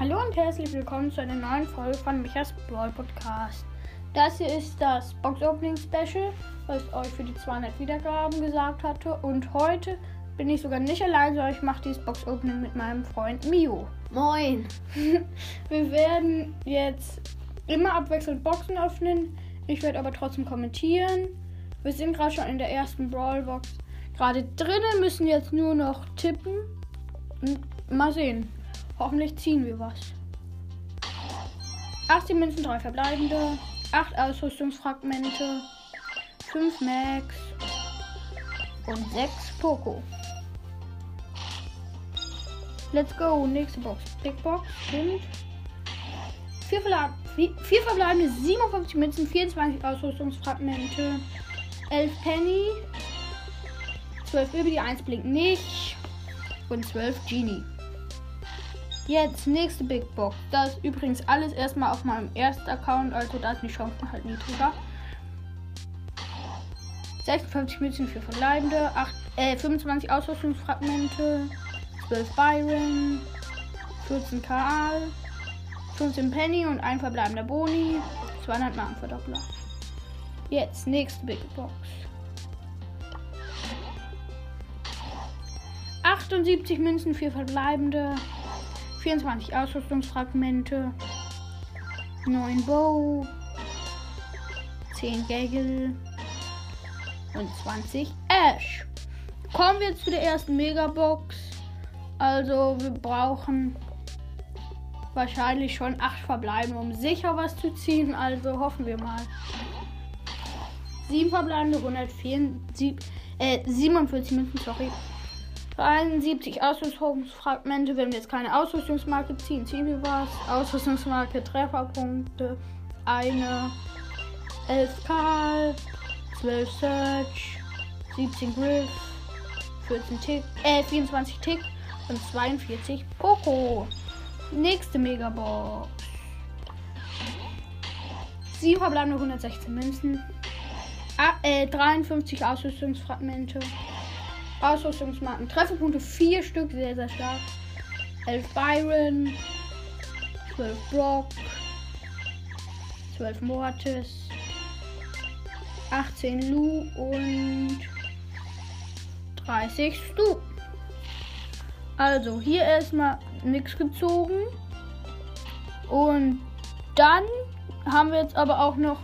Hallo und herzlich willkommen zu einer neuen Folge von Michas Brawl Podcast. Das hier ist das Box Opening Special, was ich euch für die 200 Wiedergaben gesagt hatte. Und heute bin ich sogar nicht allein, sondern ich mache dieses Box Opening mit meinem Freund Mio. Moin. Wir werden jetzt immer abwechselnd Boxen öffnen. Ich werde aber trotzdem kommentieren. Wir sind gerade schon in der ersten Brawl Box. Gerade drinnen müssen jetzt nur noch tippen. Und mal sehen. Hoffentlich ziehen wir was. 18 Münzen, 3 verbleibende, 8 Ausrüstungsfragmente, 5 Max und 6 Poco. Let's go, nächste Box. Big Box und 4, Verla 4 verbleibende, 57 Münzen, 24 Ausrüstungsfragmente, 11 Penny, 12 über die 1 blinkt nicht und 12 Genie. Jetzt nächste Big Box. Das ist übrigens alles erstmal auf meinem ersten Account, also da sind die Chancen halt niedriger. 56 Münzen für Verbleibende, 8, äh, 25 Ausrüstungsfragmente, 12 Byron, 14 Karl, 15 Penny und ein verbleibender Boni, 200 Markenverdoppler. Jetzt nächste Big Box. 78 Münzen für Verbleibende, 24 Ausrüstungsfragmente, 9 Bow, 10 Gaggle und 20 Ash. Kommen wir zu der ersten Megabox. Also wir brauchen wahrscheinlich schon 8 verbleibende, um sicher was zu ziehen. Also hoffen wir mal. 7 verbleibende, 147, äh, 47 Münzen, sorry. 73 Ausrüstungsfragmente. Wenn wir jetzt keine Ausrüstungsmarke ziehen, ziehen wir was. Ausrüstungsmarke, Trefferpunkte. Eine. 11 Karl. 12 Search. 17 Griff. 14 Tick. Äh, 24 Tick. Und 42 Poco. Nächste Megabox. 7 verbleibende 116 Münzen. Ah, äh, 53 Ausrüstungsfragmente. Ausrüstungsmarken. Trefferpunkte 4 Stück, sehr, sehr stark. 11 Byron. 12 Brock. 12 Mortis. 18 Lu und 30 Stu. Also hier erstmal nichts gezogen. Und dann haben wir jetzt aber auch noch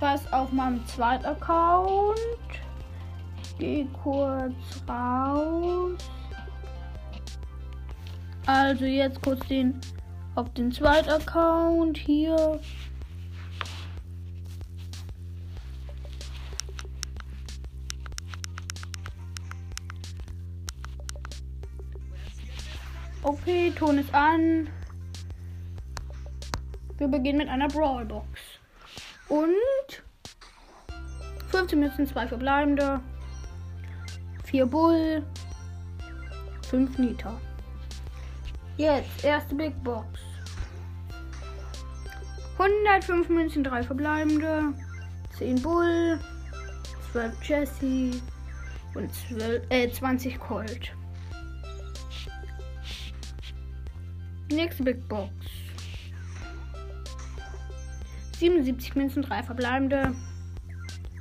was auf meinem zweiten Account gehe kurz raus. Also jetzt kurz den auf den zweiten Account hier. Okay, Ton ist an. Wir beginnen mit einer Brawlbox. Und 15 Münzen, 2 verbleibende. 4 Bull, 5 Nita. Jetzt, erste Big Box. 105 Münzen, 3 verbleibende, 10 Bull, 12 Jesse und 12, äh, 20 Colt. Nächste Big Box. 77 Münzen, 3 verbleibende,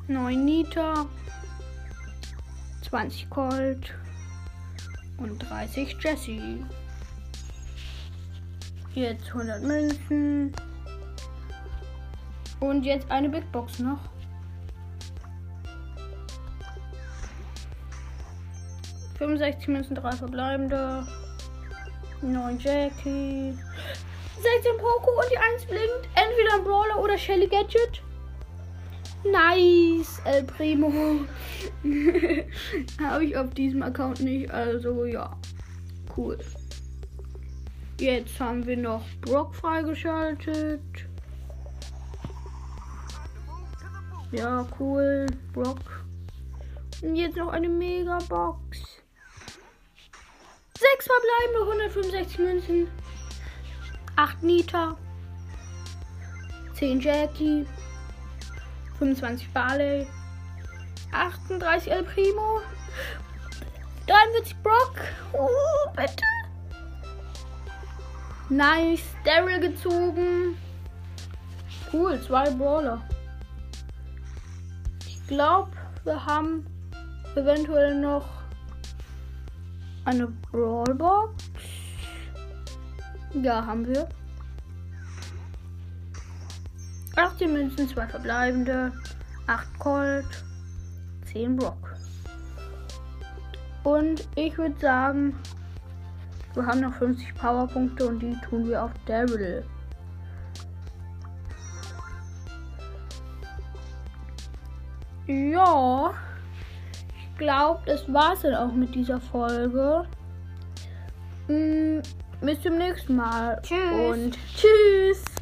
9 Nita, 20 Gold und 30 Jesse. Jetzt 100 Münzen. Und jetzt eine Big Box noch. Fünfundsechzig Münzen, drei verbleibende. 9 Jackie. 16 Poco und die 1 blinkt. Entweder ein Brawler oder Shelly Gadget. Nice, El Primo. Habe ich auf diesem Account nicht. Also ja, cool. Jetzt haben wir noch Brock freigeschaltet. Ja, cool. Brock. Und jetzt noch eine Mega-Box. Sechs verbleibende 165 Münzen. 8 Nita. 10 Jackie. 25 Barley, 38 El Primo, 43 Brock. Oh, bitte. Nice. Daryl gezogen. Cool, zwei Brawler. Ich glaube, wir haben eventuell noch eine Brawlbox. Ja, haben wir. 18 Münzen, 2 verbleibende, 8 Gold, 10 Brock. Und ich würde sagen, wir haben noch 50 Powerpunkte und die tun wir auf Daryl. Ja, ich glaube, das war's dann auch mit dieser Folge. Mm, bis zum nächsten Mal. Tschüss. Und tschüss.